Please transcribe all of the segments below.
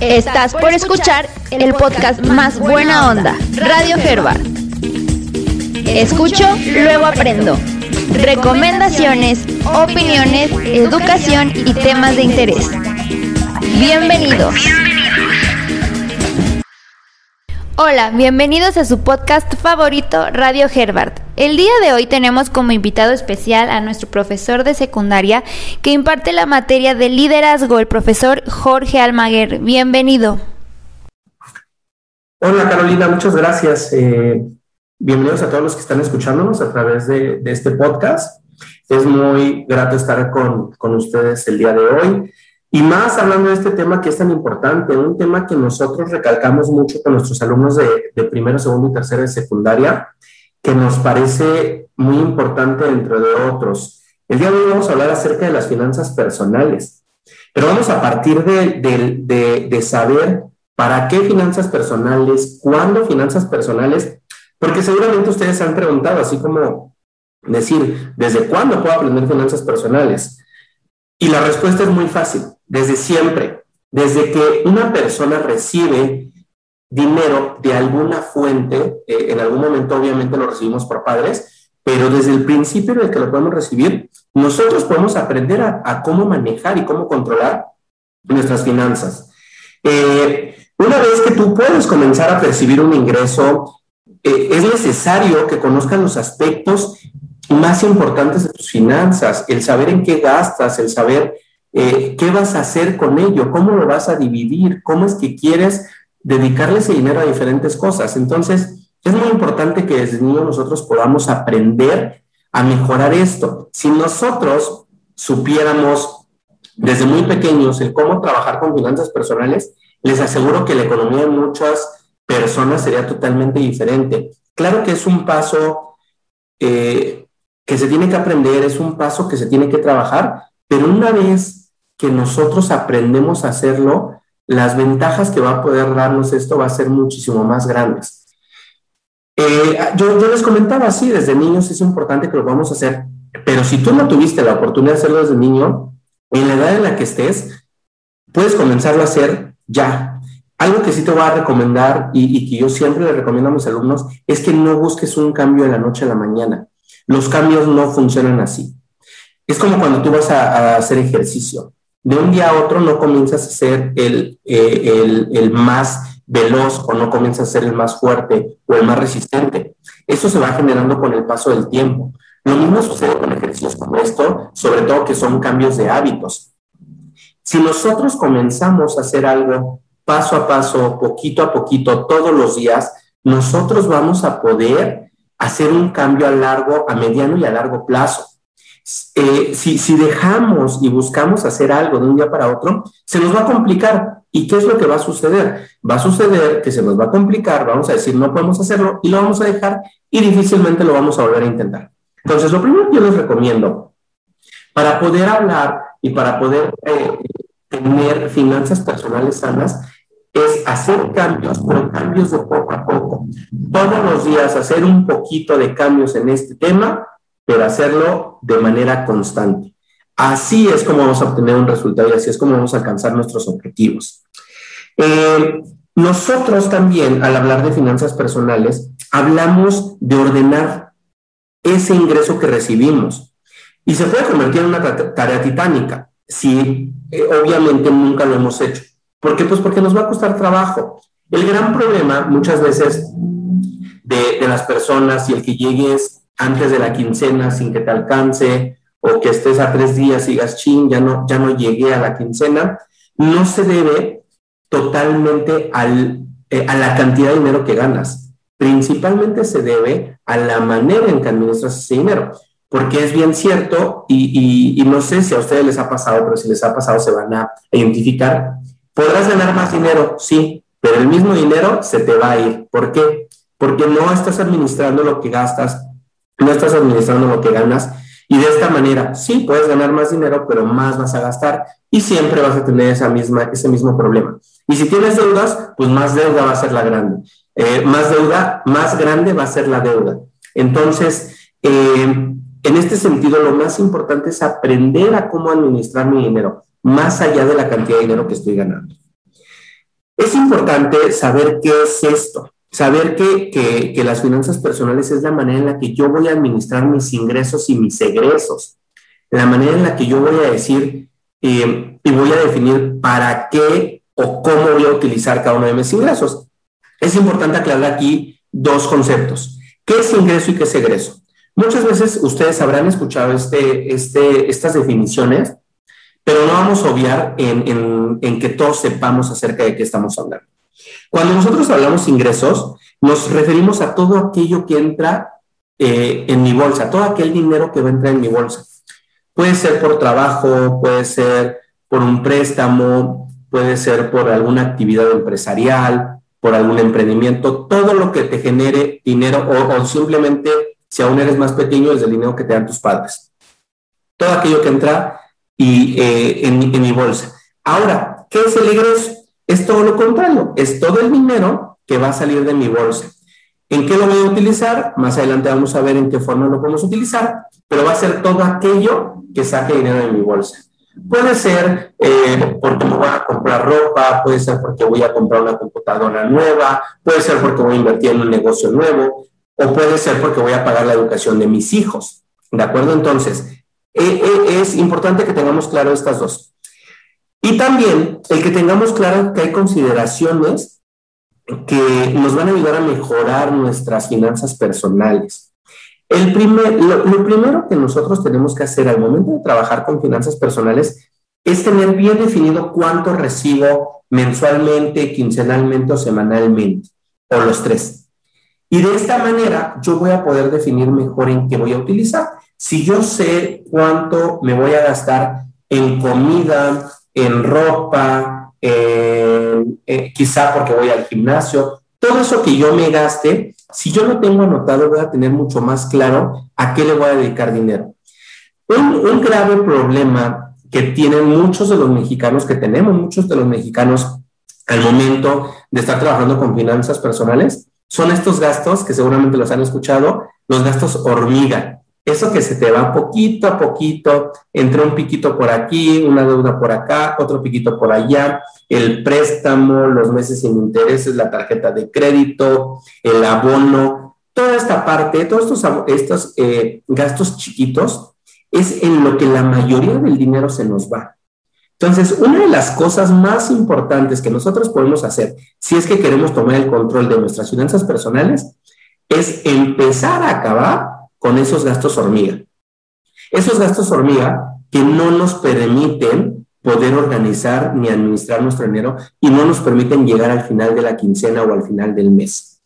Estás por escuchar el podcast más buena onda, Radio Herbert. Escucho, luego aprendo. Recomendaciones, opiniones, educación y temas de interés. Bienvenidos. Hola, bienvenidos a su podcast favorito, Radio Herbert. El día de hoy tenemos como invitado especial a nuestro profesor de secundaria que imparte la materia de liderazgo, el profesor Jorge Almaguer. Bienvenido. Hola Carolina, muchas gracias. Eh, bienvenidos a todos los que están escuchándonos a través de, este podcast. Es muy grato estar con, con ustedes el día de hoy. Y más hablando de este tema que es tan importante, un tema que nosotros recalcamos mucho con nuestros alumnos de, de primero, segundo y tercero de secundaria, que nos parece muy importante dentro de otros. El día de hoy vamos a hablar acerca de las finanzas personales, pero vamos a partir de, de, de saber para qué finanzas personales, cuándo finanzas personales, porque seguramente ustedes se han preguntado, así como decir, ¿desde cuándo puedo aprender finanzas personales? Y la respuesta es muy fácil desde siempre, desde que una persona recibe dinero de alguna fuente, eh, en algún momento obviamente lo recibimos por padres, pero desde el principio en el que lo podemos recibir, nosotros podemos aprender a, cómo manejar y cómo controlar nuestras finanzas. Eh, una vez que tú puedes comenzar a percibir un ingreso, eh, es necesario que conozcan los aspectos más importantes de tus finanzas, el saber en qué gastas, el saber ¿qué vas a hacer con ello? ¿Cómo lo vas a dividir? ¿Cómo es que quieres dedicarle ese dinero a diferentes cosas? Entonces, es muy importante que desde niños nosotros podamos aprender a mejorar esto. Si nosotros supiéramos desde muy pequeños el cómo trabajar con finanzas personales, les aseguro que la economía de muchas personas sería totalmente diferente. Claro que es un paso eh, que se tiene que aprender, es un paso que se tiene que trabajar, pero una vez que nosotros aprendemos a hacerlo, las ventajas que va a poder darnos esto va a ser muchísimo más grandes. Eh, yo, les comentaba así, desde niños es importante que lo vamos a hacer, pero si tú no tuviste la oportunidad de hacerlo desde niño, en la edad en la que estés, puedes comenzarlo a hacer ya. Algo que sí te voy a recomendar y, que yo siempre le recomiendo a mis alumnos es que no busques un cambio de la noche a la mañana. Los cambios no funcionan así. Es como cuando tú vas a hacer ejercicio de un día a otro no comienzas a ser el, eh, el, más veloz o no comienzas a ser el más fuerte o el más resistente. Eso se va generando con el paso del tiempo. Lo mismo sucede con ejercicios como esto, sobre todo que son cambios de hábitos. Si nosotros comenzamos a hacer algo paso a paso, poquito a poquito, todos los días, nosotros vamos a poder hacer un cambio a largo, a mediano y a largo plazo. Eh, si, dejamos y buscamos hacer algo de un día para otro, se nos va a complicar. ¿Y qué es lo que va a suceder? Va a suceder que se nos va a complicar, vamos a decir, no podemos hacerlo y lo vamos a dejar y difícilmente lo vamos a volver a intentar. Entonces, lo primero que yo les recomiendo para poder hablar y para poder eh, tener finanzas personales sanas es hacer cambios, pero cambios de poco a poco. Todos los días hacer un poquito de cambios en este tema pero hacerlo de manera constante. Así es como vamos a obtener un resultado y así es como vamos a alcanzar nuestros objetivos. Eh, nosotros también, al hablar de finanzas personales, hablamos de ordenar ese ingreso que recibimos y se puede convertir en una tarea titánica si eh, obviamente nunca lo hemos hecho. ¿Por qué? Pues porque nos va a costar trabajo. El gran problema muchas veces de, de las personas y el que llegues antes de la quincena sin que te alcance o que estés a tres días y digas, ching, ya no, ya no llegué a la quincena, no se debe totalmente al, eh, a la cantidad de dinero que ganas. Principalmente se debe a la manera en que administras ese dinero. Porque es bien cierto, y, y no sé si a ustedes les ha pasado, pero si les ha pasado se van a identificar. Podrás ganar más dinero, sí, pero el mismo dinero se te va a ir. ¿Por qué? Porque no estás administrando lo que gastas no estás administrando lo que ganas y de esta manera sí puedes ganar más dinero, pero más vas a gastar y siempre vas a tener ese mismo problema. Y si tienes deudas, pues más deuda va a ser la grande. Eh, más deuda, más grande va a ser la deuda. Entonces, eh, en este sentido, lo más importante es aprender a cómo administrar mi dinero, más allá de la cantidad de dinero que estoy ganando. Es importante saber qué es esto, saber que, las finanzas personales es la manera en la que yo voy a administrar mis ingresos y mis egresos, la manera en la que yo voy a decir eh, y voy a definir para qué o cómo voy a utilizar cada uno de mis ingresos. Es importante aclarar aquí dos conceptos. ¿Qué es ingreso y qué es egreso? Muchas veces ustedes habrán escuchado este, este, estas definiciones, pero no vamos a obviar en, que todos sepamos acerca de qué estamos hablando. Cuando nosotros hablamos ingresos, nos referimos a todo aquello que entra eh, en mi bolsa, todo aquel dinero que va a entrar en mi bolsa. Puede ser por trabajo, puede ser por un préstamo, puede ser por alguna actividad empresarial, por algún emprendimiento, todo lo que te genere dinero o, simplemente, si aún eres más pequeño, es el dinero que te dan tus padres. Todo aquello que entra y, eh, en, mi bolsa. Ahora, ¿qué es el egreso? Es todo lo contrario, es todo el dinero que va a salir de mi bolsa. ¿En qué lo voy a utilizar? Más adelante vamos a ver en qué forma lo podemos utilizar, pero va a ser todo aquello que saque dinero de mi bolsa. Puede ser eh, porque me voy a comprar ropa, puede ser porque voy a comprar una computadora nueva, puede ser porque voy a invertir en un negocio nuevo, o puede ser porque voy a pagar la educación de mis hijos. ¿De acuerdo? Entonces, eh, eh, es importante que tengamos claro estas dos. Y también el que tengamos claro que hay consideraciones que nos van a ayudar a mejorar nuestras finanzas personales. El primer, lo, primero que nosotros tenemos que hacer al momento de trabajar con finanzas personales es tener bien definido cuánto recibo mensualmente, quincenalmente o semanalmente, o los tres. Y de esta manera yo voy a poder definir mejor en qué voy a utilizar. Si yo sé cuánto me voy a gastar en comida, en ropa, quizá porque voy al gimnasio, todo eso que yo me gaste, si yo lo tengo anotado, voy a tener mucho más claro a qué le voy a dedicar dinero. Un, un grave problema que tienen muchos de los mexicanos, que tenemos muchos de los mexicanos al momento de estar trabajando con finanzas personales, son estos gastos que seguramente los han escuchado, los gastos hormiga. Eso que se te va poquito a poquito, entre un piquito por aquí, una deuda por acá, otro piquito por allá, el préstamo, los meses sin intereses, la tarjeta de crédito, el abono, toda esta parte, todos estos, estos eh, gastos chiquitos, es en lo que la mayoría del dinero se nos va. Entonces, una de las cosas más importantes que nosotros podemos hacer, si es que queremos tomar el control de nuestras finanzas personales, es empezar a acabar con esos gastos hormiga. Esos gastos hormiga que no nos permiten poder organizar ni administrar nuestro dinero y no nos permiten llegar al final de la quincena o al final del mes.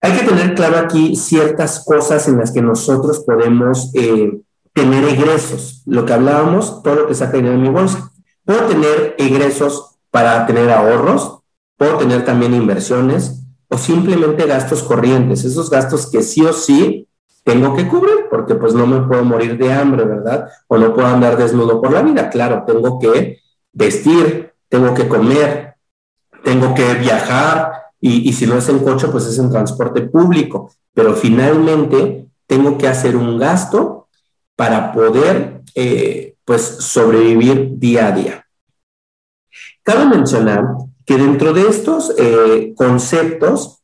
Hay que tener claro aquí ciertas cosas en las que nosotros podemos eh, tener egresos. Lo que hablábamos, todo lo que saca dinero en mi bolsa. Puedo tener egresos para tener ahorros, puedo tener también inversiones o simplemente gastos corrientes, esos gastos que sí o sí tengo que cubrir porque pues no me puedo morir de hambre, ¿verdad? O no puedo andar desnudo por la vida. Claro, tengo que vestir, tengo que comer, tengo que viajar y, si no es en coche, pues es en transporte público. Pero finalmente tengo que hacer un gasto para poder eh, pues sobrevivir día a día. Cabe mencionar que dentro de estos eh, conceptos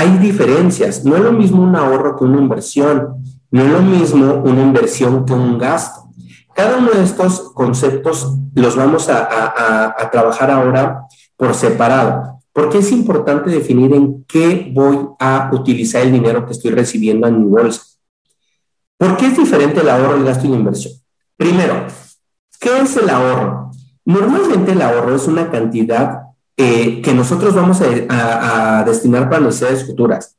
hay diferencias. No es lo mismo un ahorro que una inversión. No es lo mismo una inversión que un gasto. Cada uno de estos conceptos los vamos a, trabajar ahora por separado, porque es importante definir en qué voy a utilizar el dinero que estoy recibiendo en mi bolsa. ¿Por qué es diferente el ahorro, el gasto y la inversión? Primero, ¿qué es el ahorro? Normalmente el ahorro es una cantidad eh, que nosotros vamos a, destinar para necesidades futuras.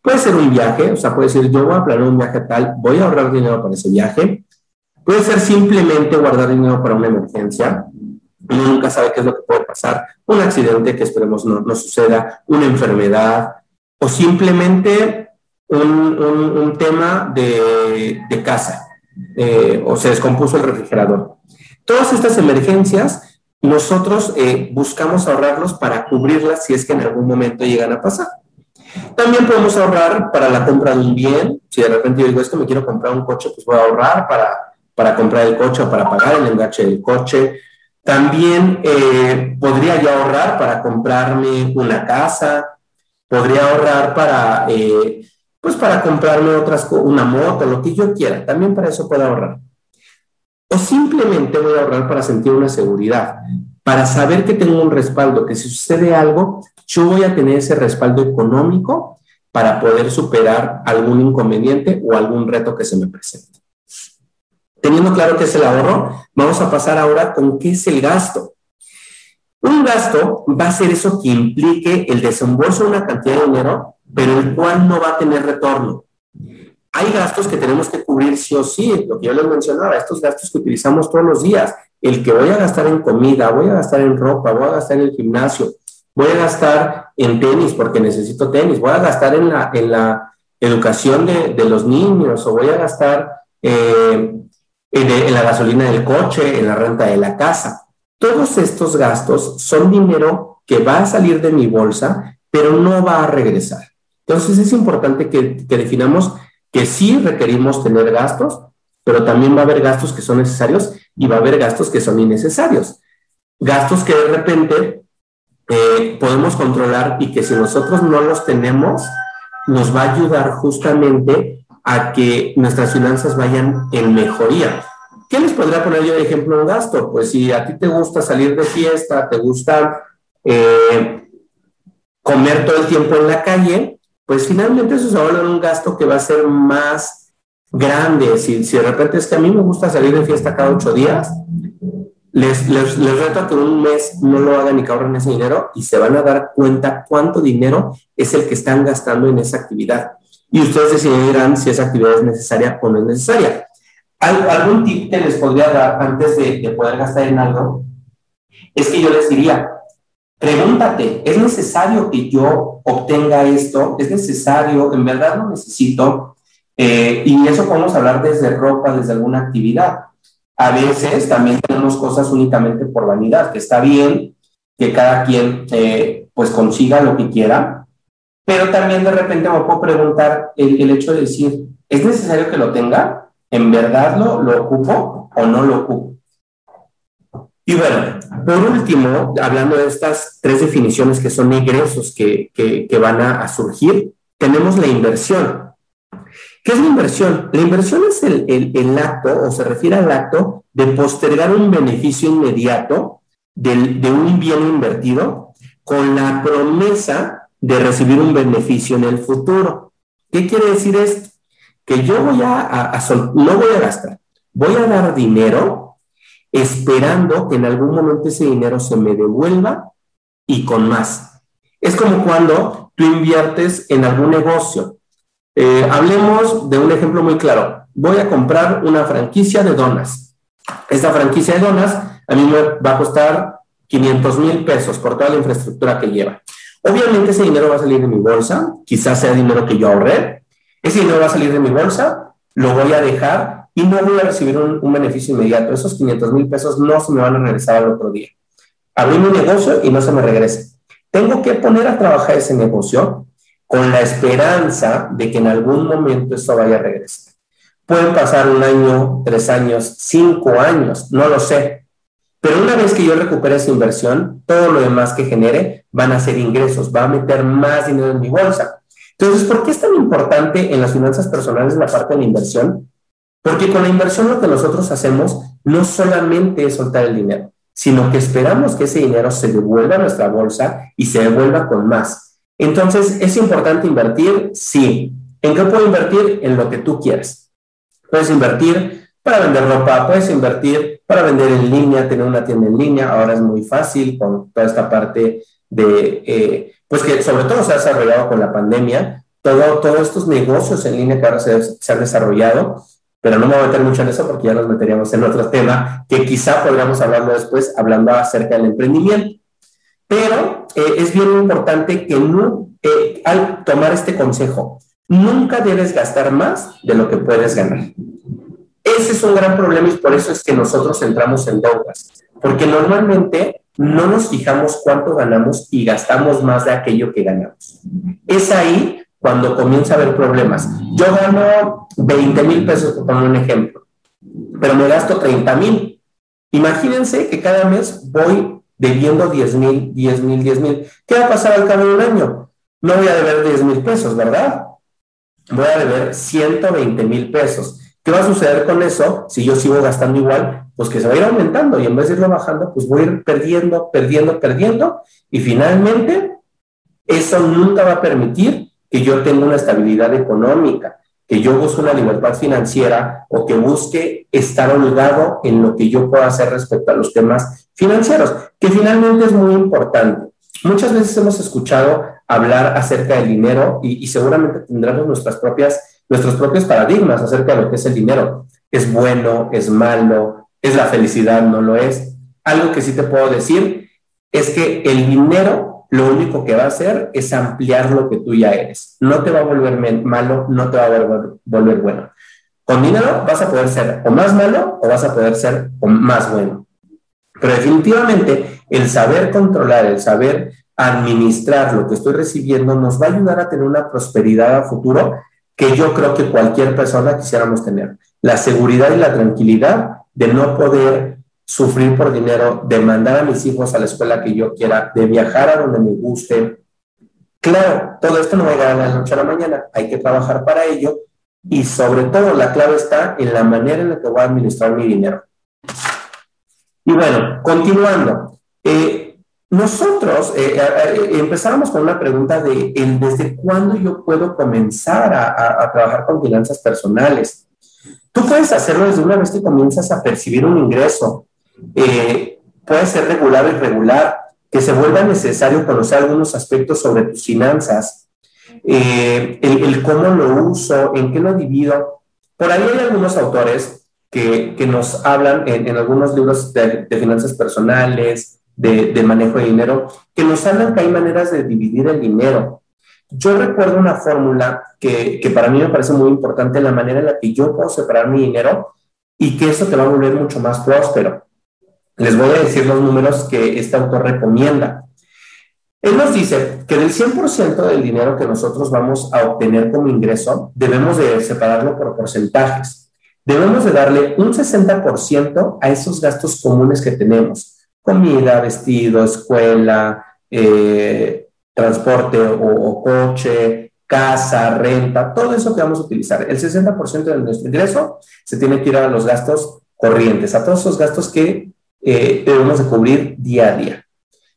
Puede ser un viaje, o sea, puede decir, yo voy a planear un viaje tal, voy a ahorrar dinero para ese viaje. Puede ser simplemente guardar dinero para una emergencia. Uno nunca sabe qué es lo que puede pasar. Un accidente que esperemos no, no suceda, una enfermedad o simplemente un, tema de, casa eh, o se descompuso el refrigerador. Todas estas emergencias nosotros eh, buscamos ahorrarlos para cubrirlas si es que en algún momento llegan a pasar. También podemos ahorrar para la compra de un bien. Si de repente yo digo, es que me quiero comprar un coche, pues voy a ahorrar para, para comprar el coche o para pagar el enganche del coche. También eh, podría yo ahorrar para comprarme una casa, podría ahorrar para, eh, pues para comprarme otras, una moto, lo que yo quiera. También para eso puedo ahorrar. O simplemente voy a ahorrar para sentir una seguridad, para saber que tengo un respaldo, que si sucede algo, yo voy a tener ese respaldo económico para poder superar algún inconveniente o algún reto que se me presente. Teniendo claro qué es el ahorro, vamos a pasar ahora con qué es el gasto. Un gasto va a ser eso que implique el desembolso de una cantidad de dinero, pero el cual no va a tener retorno. Hay gastos que tenemos que cubrir sí o sí, lo que yo les mencionaba, estos gastos que utilizamos todos los días, el que voy a gastar en comida, voy a gastar en ropa, voy a gastar en el gimnasio, voy a gastar en tenis porque necesito tenis, voy a gastar en la, en la educación de, los niños o voy a gastar eh, en, la gasolina del coche, en la renta de la casa. Todos estos gastos son dinero que va a salir de mi bolsa, pero no va a regresar. Entonces es importante que, que definamos que sí requerimos tener gastos, pero también va a haber gastos que son necesarios y va a haber gastos que son innecesarios. Gastos que de repente eh, podemos controlar y que si nosotros no los tenemos, nos va a ayudar justamente a que nuestras finanzas vayan en mejoría. ¿Qué les podría poner yo de ejemplo un gasto? Pues si a ti te gusta salir de fiesta, te gusta eh, comer todo el tiempo en la calle, pues finalmente eso se va a volver un gasto que va a ser más grande. Si, de repente es que a mí me gusta salir de fiesta cada ocho días, les, les, reto que un mes no lo hagan y que ahorren ese dinero y se van a dar cuenta cuánto dinero es el que están gastando en esa actividad y ustedes decidirán si esa actividad es necesaria o no es necesaria. ¿Algún tip que les podría dar antes de, poder gastar en algo? Es que yo les diría, pregúntate, ¿es necesario que yo obtenga esto? ¿Es necesario? ¿En verdad lo necesito? Eh, y eso podemos hablar desde ropa, desde alguna actividad. A veces también tenemos cosas únicamente por vanidad, que está bien que cada quien eh, pues consiga lo que quiera, pero también de repente me puedo preguntar el, hecho de decir, ¿es necesario que lo tenga? ¿En verdad lo, lo ocupo o no lo ocupo? Y bueno, por último, hablando de estas tres definiciones que son ingresos que, que, van a, a, surgir, tenemos la inversión. ¿Qué es la inversión? La inversión es el, el, acto, o se refiere al acto de postergar un beneficio inmediato de, de un bien invertido con la promesa de recibir un beneficio en el futuro. ¿Qué quiere decir esto? Que yo voy a, no voy a gastar, voy a dar dinero esperando que en algún momento ese dinero se me devuelva y con más. Es como cuando tú inviertes en algún negocio. Eh, hablemos de un ejemplo muy claro. Voy a comprar una franquicia de donas. Esta franquicia de donas a mí me va a costar 500 mil pesos por toda la infraestructura que lleva. Obviamente ese dinero va a salir de mi bolsa, quizás sea dinero que yo ahorré, ese dinero va a salir de mi bolsa, lo voy a dejar y no voy a recibir un, beneficio inmediato. Esos 500 mil pesos no se me van a regresar al otro día. Abrí mi negocio y no se me regresa. Tengo que poner a trabajar ese negocio con la esperanza de que en algún momento eso vaya a regresar. Pueden pasar un año, tres años, cinco años, no lo sé, pero una vez que yo recupere esa inversión, todo lo demás que genere van a ser ingresos, va a meter más dinero en mi bolsa. Entonces, ¿por qué es tan importante en las finanzas personales la parte de la inversión? Porque con la inversión lo que nosotros hacemos no solamente es soltar el dinero, sino que esperamos que ese dinero se devuelva a nuestra bolsa y se devuelva con más. Entonces, ¿es importante invertir? Sí. ¿En qué puedo invertir? En lo que tú quieras. Puedes invertir para vender ropa, puedes invertir para vender en línea, tener una tienda en línea, ahora es muy fácil con toda esta parte de, eh, pues que sobre todo se ha desarrollado con la pandemia, todo, todos estos negocios en línea que ahora se, se, han desarrollado, pero no me voy a meter mucho en eso porque ya nos meteríamos en otro tema que quizá podríamos hablarlo después, hablando acerca del emprendimiento. Pero eh, es bien importante que no, eh, al tomar este consejo, nunca debes gastar más de lo que puedes ganar. Ese es un gran problema y por eso es que nosotros entramos en deudas, porque normalmente no nos fijamos cuánto ganamos y gastamos más de aquello que ganamos. Es ahí cuando comienza a haber problemas. Yo gano 20 mil pesos, por poner un ejemplo, pero me gasto 30 mil. Imagínense que cada mes voy debiendo 10 mil, 10 mil, 10 mil. ¿Qué va a pasar al cabo de un año? No voy a deber 10 mil pesos, ¿verdad? Voy a deber 120 mil pesos. ¿Qué va a suceder con eso si yo sigo gastando igual? Pues que se va a ir aumentando y en vez de irlo bajando, pues voy a ir perdiendo, perdiendo, perdiendo y finalmente eso nunca va a permitir que yo tenga una estabilidad económica, que yo busque una libertad financiera o que busque estar holgado en lo que yo pueda hacer respecto a los temas financieros, que finalmente es muy importante. Muchas veces hemos escuchado hablar acerca del dinero y, seguramente tendremos nuestras propias, nuestros propios paradigmas acerca de lo que es el dinero. ¿Es bueno? ¿Es malo? ¿Es la felicidad? ¿No lo es? Algo que sí te puedo decir es que el dinero lo único que va a hacer es ampliar lo que tú ya eres. No te va a volver malo, no te va a volver, bueno. Con dinero vas a poder ser o más malo o vas a poder ser o más bueno. Pero definitivamente el saber controlar, el saber administrar lo que estoy recibiendo nos va a ayudar a tener una prosperidad a futuro que yo creo que cualquier persona quisiéramos tener. La seguridad y la tranquilidad de no poder sufrir por dinero, de mandar a mis hijos a la escuela que yo quiera, de viajar a donde me guste. Claro, todo esto no va a llegar a la noche a la mañana, hay que trabajar para ello y sobre todo la clave está en la manera en la que voy a administrar mi dinero. Y bueno, continuando, eh, nosotros eh, eh, empezamos con una pregunta de desde cuándo yo puedo comenzar a, a trabajar con finanzas personales. Tú puedes hacerlo desde una vez que comienzas a percibir un ingreso, eh, puede ser regular o irregular, que se vuelva necesario conocer algunos aspectos sobre tus finanzas, eh, el, cómo lo uso, en qué lo divido. Por ahí hay algunos autores que, que nos hablan en, en, algunos libros de, finanzas personales, de, de, manejo de dinero, que nos hablan que hay maneras de dividir el dinero. Yo recuerdo una fórmula que, que para mí me parece muy importante, la manera en la que yo puedo separar mi dinero y que eso te va a volver mucho más próspero. Les voy a decir los números que este autor recomienda. Él nos dice que del 100% del dinero que nosotros vamos a obtener como ingreso, debemos de separarlo por porcentajes. Debemos de darle un 60% a esos gastos comunes que tenemos. Comida, vestido, escuela, eh, transporte o, coche, casa, renta, todo eso que vamos a utilizar. El 60% de nuestro ingreso se tiene que ir a los gastos corrientes, a todos esos gastos que eh, debemos de cubrir día a día.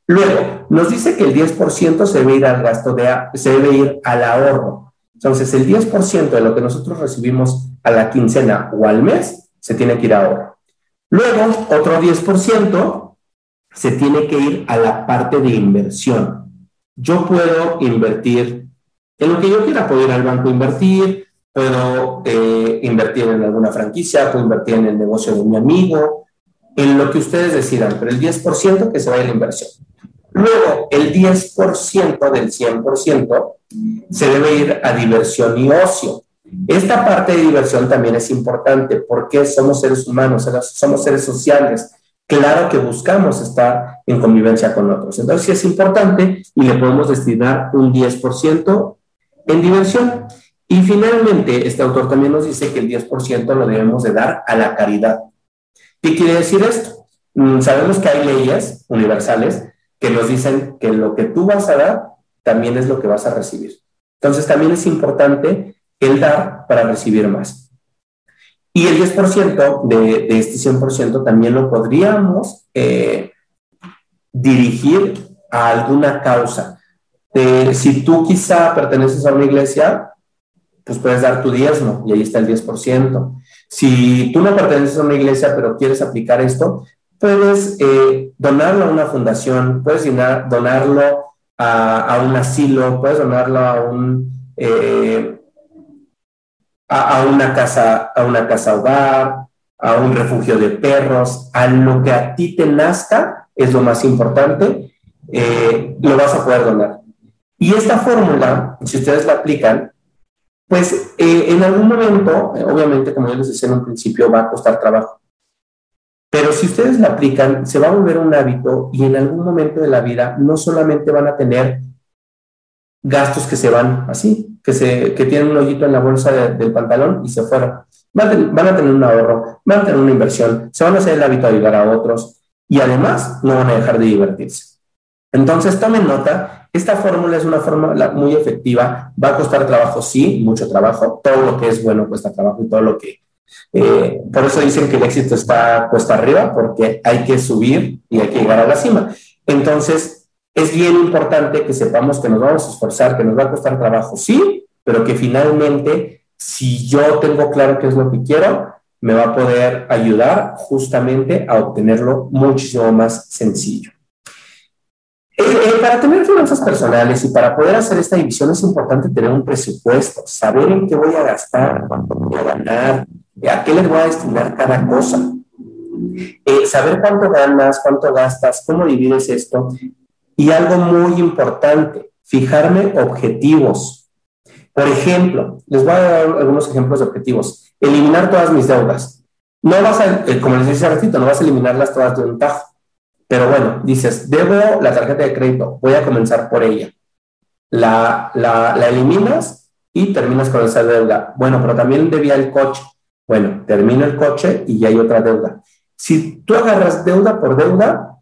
Luego, nos dice que el 10% se debe ir al gasto de, se debe ir al ahorro. Entonces, el 10% de lo que nosotros recibimos a la quincena o al mes se tiene que ir a ahorro. Luego, otro 10% se tiene que ir a la parte de inversión. Yo puedo invertir en lo que yo quiera, puedo ir al banco a invertir, puedo eh, invertir en alguna franquicia, puedo invertir en el negocio de mi amigo, en lo que ustedes decidan, pero el 10% que se vaya la inversión. Luego, el 10% del 100% se debe ir a diversión y ocio. Esta parte de diversión también es importante porque somos seres humanos, somos seres sociales. Claro que buscamos estar en convivencia con otros. Entonces, sí es importante y le podemos destinar un 10% en diversión. Y finalmente, este autor también nos dice que el 10% lo debemos de dar a la caridad. ¿Qué quiere decir esto? Mm, sabemos que hay leyes universales que nos dicen que lo que tú vas a dar también es lo que vas a recibir. Entonces también es importante el dar para recibir más. Y el 10% de, de este 100% también lo podríamos eh, dirigir a alguna causa. Eh, si tú quizá perteneces a una iglesia, pues puedes dar tu diezmo y ahí está el 10%. Si tú no perteneces a una iglesia, pero quieres aplicar esto, puedes eh, donarlo a una fundación, puedes donarlo a, un asilo, puedes donarlo a un eh, una casa, a una casa hogar, a un refugio de perros, a lo que a ti te nazca es lo más importante, eh, lo vas a poder donar. Y esta fórmula, si ustedes la aplican, pues eh, en algún momento, eh, obviamente, como yo les decía en un principio, va a costar trabajo. Pero si ustedes la aplican, se va a volver un hábito y en algún momento de la vida no solamente van a tener gastos que se van así, que, se, que tienen un hoyito en la bolsa del pantalón y se fueron. Van a, tener un ahorro, van a tener una inversión, se van a hacer el hábito de ayudar a otros y además no van a dejar de divertirse. Entonces, tomen nota, esta fórmula es una fórmula muy efectiva, va a costar trabajo, sí, mucho trabajo, todo lo que es bueno cuesta trabajo y todo lo que... Eh, por eso dicen que el éxito está puesto arriba, porque hay que subir y hay que llegar a la cima. Entonces, es bien importante que sepamos que nos vamos a esforzar, que nos va a costar trabajo, sí, pero que finalmente, si yo tengo claro qué es lo que quiero, me va a poder ayudar justamente a obtenerlo muchísimo más sencillo. Eh, eh, para tener finanzas personales y para poder hacer esta división es importante tener un presupuesto, saber en qué voy a gastar, cuánto voy a ganar, a qué les voy a destinar cada cosa. Eh, saber cuánto ganas, cuánto gastas, cómo divides esto. Y algo muy importante, fijarme objetivos. Por ejemplo, les voy a dar algunos ejemplos de objetivos. Eliminar todas mis deudas. No vas a, como les decía ratito, no vas a eliminarlas todas de un tajo pero bueno, dices, debo la tarjeta de crédito, voy a comenzar por ella. La, eliminas y terminas con esa deuda. Bueno, pero también debía el coche. Bueno, termino el coche y ya hay otra deuda. Si tú agarras deuda por deuda,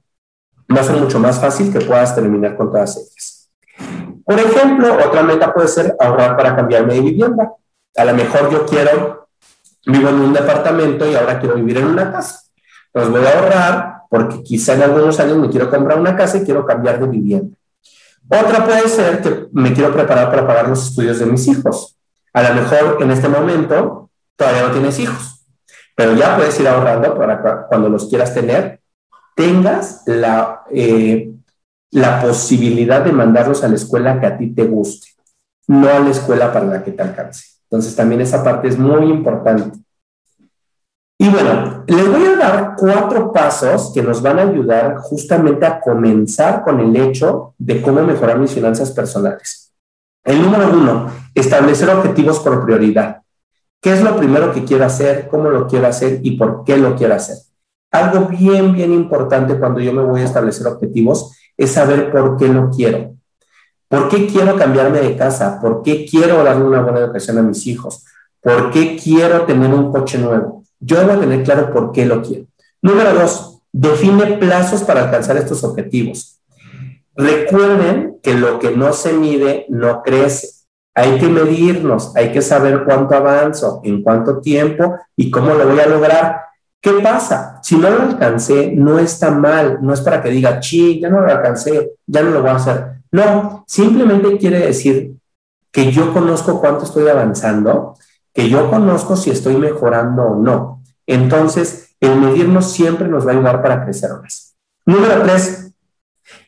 va a ser mucho más fácil que puedas terminar con todas ellas. Por ejemplo, otra meta puede ser ahorrar para cambiarme de vivienda. A lo mejor yo quiero, vivo en un departamento y ahora quiero vivir en una casa. Entonces voy a ahorrar porque quizá en algunos años me quiero comprar una casa y quiero cambiar de vivienda. Otra puede ser que me quiero preparar para pagar los estudios de mis hijos. A lo mejor en este momento todavía no tienes hijos, pero ya puedes ir ahorrando para cuando los quieras tener, tengas la, eh, la posibilidad de mandarlos a la escuela que a ti te guste, no a la escuela para la que te alcance. Entonces también esa parte es muy importante. Y bueno, les voy a dar cuatro pasos que nos van a ayudar justamente a comenzar con el hecho de cómo mejorar mis finanzas personales. El número uno, establecer objetivos por prioridad. ¿Qué es lo primero que quiero hacer? ¿Cómo lo quiero hacer? ¿Y por qué lo quiero hacer? Algo bien, bien importante cuando yo me voy a establecer objetivos es saber por qué lo quiero. ¿Por qué quiero cambiarme de casa? ¿Por qué quiero darle una buena educación a mis hijos? ¿Por qué quiero tener un coche nuevo? Yo debo tener claro por qué lo quiero. Número dos, define plazos para alcanzar estos objetivos. Recuerden que lo que no se mide no crece. Hay que medirnos, hay que saber cuánto avanzo, en cuánto tiempo y cómo lo voy a lograr. ¿Qué pasa? Si no lo alcancé, no está mal, no es para que diga, chi, ya no lo alcancé, ya no lo voy a hacer. No, simplemente quiere decir que yo conozco cuánto estoy avanzando que yo conozco si estoy mejorando o no. Entonces, el medirnos siempre nos va a ayudar para crecer más. Número tres,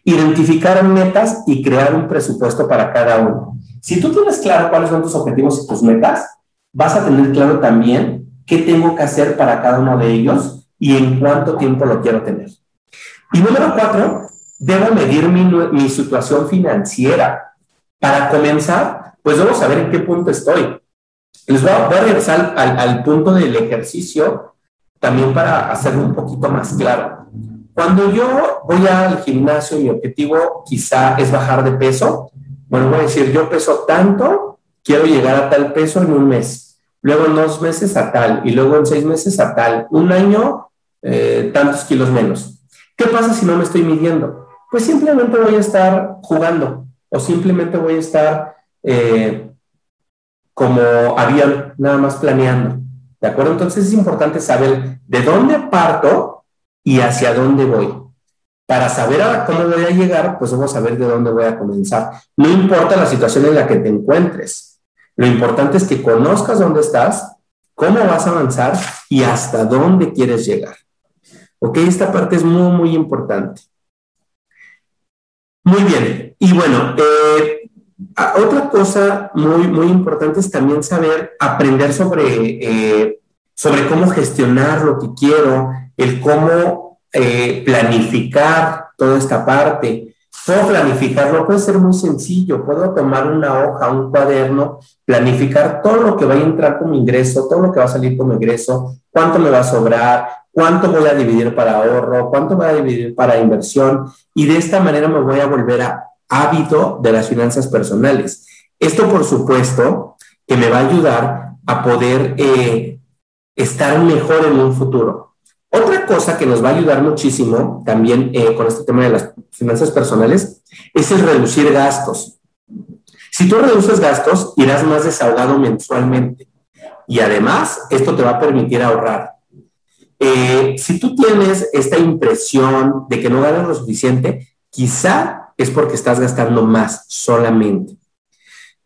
identificar metas y crear un presupuesto para cada uno. Si tú tienes claro cuáles son tus objetivos y tus metas, vas a tener claro también qué tengo que hacer para cada uno de ellos y en cuánto tiempo lo quiero tener. Y número cuatro, debo medir mi, situación financiera. Para comenzar, pues debo saber en qué punto estoy. Les voy a, regresar al, punto del ejercicio también para hacerlo un poquito más claro. Cuando yo voy al gimnasio mi objetivo quizá es bajar de peso, bueno, voy a decir, yo peso tanto, quiero llegar a tal peso en un mes, luego en dos meses a tal, y luego en seis meses a tal, un año, eh, tantos kilos menos. ¿Qué pasa si no me estoy midiendo? Pues simplemente voy a estar jugando o simplemente voy a estar eh, como avión, nada más planeando. ¿De acuerdo? Entonces es importante saber de dónde parto y hacia dónde voy. Para saber a cómo voy a llegar, pues vamos a saber de dónde voy a comenzar. No importa la situación en la que te encuentres. Lo importante es que conozcas dónde estás, cómo vas a avanzar y hasta dónde quieres llegar. ¿Ok? Esta parte es muy, muy importante. Muy bien. Y bueno, eh, otra cosa muy, muy importante es también saber aprender sobre, eh, sobre cómo gestionar lo que quiero, el cómo eh, planificar toda esta parte. Puedo planificarlo, puede ser muy sencillo. Puedo tomar una hoja, un cuaderno, planificar todo lo que va a entrar como ingreso, todo lo que va a salir como ingreso, cuánto me va a sobrar, cuánto voy a dividir para ahorro, cuánto voy a dividir para inversión. Y de esta manera me voy a volver a hábito de las finanzas personales. Esto, por supuesto, que me va a ayudar a poder eh, estar mejor en un futuro. Otra cosa que nos va a ayudar muchísimo también eh, con este tema de las finanzas personales es el reducir gastos. Si tú reduces gastos, irás más desahogado mensualmente y además esto te va a permitir ahorrar. Eh, si tú tienes esta impresión de que no ganas lo suficiente, quizá es porque estás gastando más solamente.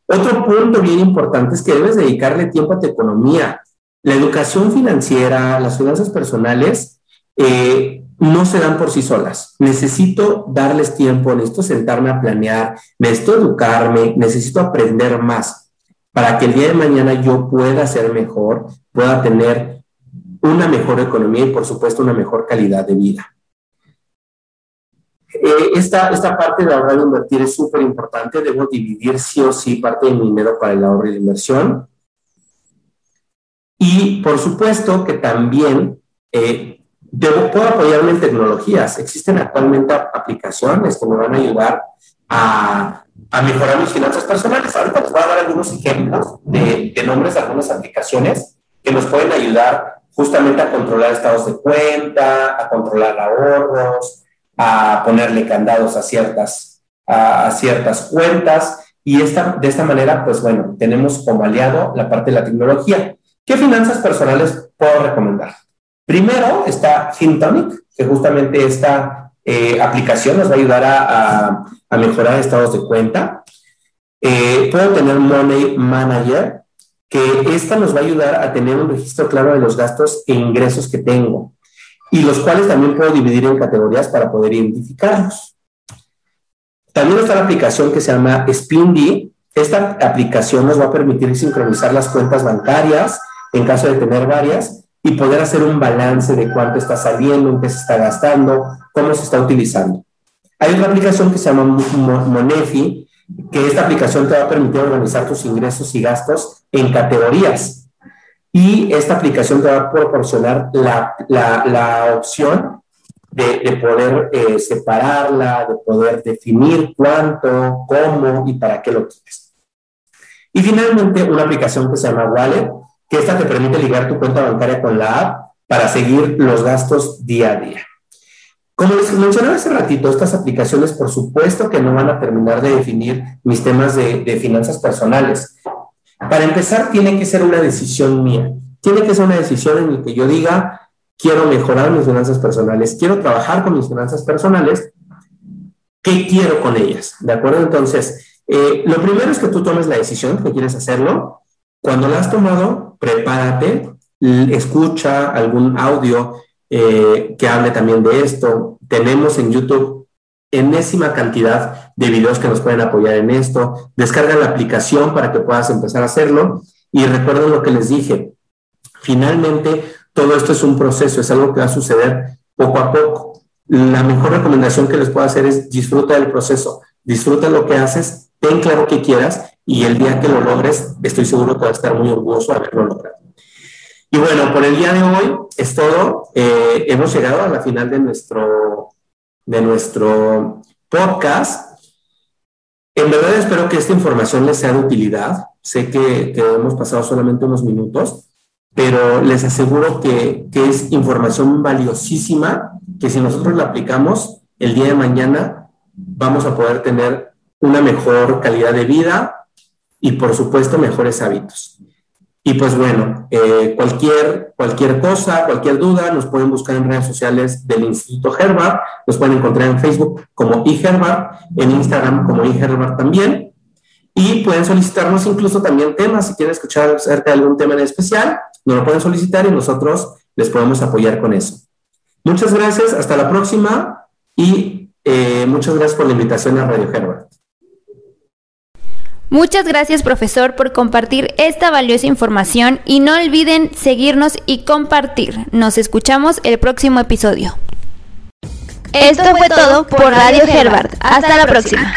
Otro punto bien importante es que debes dedicarle tiempo a tu economía. La educación financiera, las finanzas personales, eh, no se dan por sí solas. Necesito darles tiempo, necesito sentarme a planear, necesito educarme, necesito aprender más para que el día de mañana yo pueda ser mejor, pueda tener una mejor economía y por supuesto una mejor calidad de vida. Eh, esta, esta parte de ahorrar e invertir es súper importante. Debo dividir sí o sí parte de mi dinero para el ahorro y la inversión. Y por supuesto que también eh, debo, puedo apoyarme en tecnologías. Existen actualmente aplicaciones que me van a ayudar a, a mejorar mis finanzas personales. Ahorita les voy a dar algunos ejemplos de, de nombres de algunas aplicaciones que nos pueden ayudar justamente a controlar estados de cuenta, a controlar ahorros, a ponerle candados a ciertas, a, ciertas cuentas. Y esta, de esta manera, pues bueno, tenemos como aliado la parte de la tecnología. ¿Qué finanzas personales puedo recomendar? Primero está FinTonic, que justamente esta eh, aplicación nos va a ayudar a, mejorar estados de cuenta. Eh, puedo tener Money Manager, que esta nos va a ayudar a tener un registro claro de los gastos e ingresos que tengo y los cuales también puedo dividir en categorías para poder identificarlos. También está la aplicación que se llama Spindy. Esta aplicación nos va a permitir sincronizar las cuentas bancarias en caso de tener varias y poder hacer un balance de cuánto está saliendo, en qué se está gastando, cómo se está utilizando. Hay otra aplicación que se llama Monefi, que esta aplicación te va a permitir organizar tus ingresos y gastos en categorías. Y esta aplicación te va a proporcionar la, la, la opción de, de poder eh, separarla, de poder definir cuánto, cómo y para qué lo quieres. Y finalmente, una aplicación que se llama Wallet, que esta te permite ligar tu cuenta bancaria con la app para seguir los gastos día a día. Como les mencionaba hace ratito, estas aplicaciones por supuesto que no van a terminar de definir mis temas de, de, finanzas personales. Para empezar, tiene que ser una decisión mía. Tiene que ser una decisión en la que yo diga, quiero mejorar mis finanzas personales, quiero trabajar con mis finanzas personales, ¿qué quiero con ellas? ¿De acuerdo? Entonces, eh, lo primero es que tú tomes la decisión que quieres hacerlo. Cuando la has tomado, prepárate, escucha algún audio eh, que hable también de esto. Tenemos en YouTube enésima cantidad de videos que nos pueden apoyar en esto. Descarga la aplicación para que puedas empezar a hacerlo. Y recuerden lo que les dije. Finalmente, todo esto es un proceso, es algo que va a suceder poco a poco. La mejor recomendación que les puedo hacer es disfruta del proceso, disfruta lo que haces, ten claro que quieras y el día que lo logres, estoy seguro que vas a estar muy orgulloso de haberlo logrado. Y bueno, por el día de hoy es todo. Eh, hemos llegado a la final de nuestro, de nuestro podcast. En verdad espero que esta información les sea de utilidad. Sé que, hemos pasado solamente unos minutos, pero les aseguro que, que es información valiosísima, que si nosotros la aplicamos el día de mañana, vamos a poder tener una mejor calidad de vida y por supuesto mejores hábitos. Y pues bueno, eh, cualquier, cualquier cosa, cualquier duda, nos pueden buscar en redes sociales del Instituto Herbert, nos pueden encontrar en Facebook como iHerbert, en Instagram como iHerbert también, y pueden solicitarnos incluso también temas, si quieren escuchar acerca de algún tema en especial, nos lo pueden solicitar y nosotros les podemos apoyar con eso. Muchas gracias, hasta la próxima y eh, muchas gracias por la invitación a Radio Herbert. Muchas gracias profesor por compartir esta valiosa información y no olviden seguirnos y compartir. Nos escuchamos el próximo episodio. Esto fue todo por Radio Herbert. Hasta la próxima.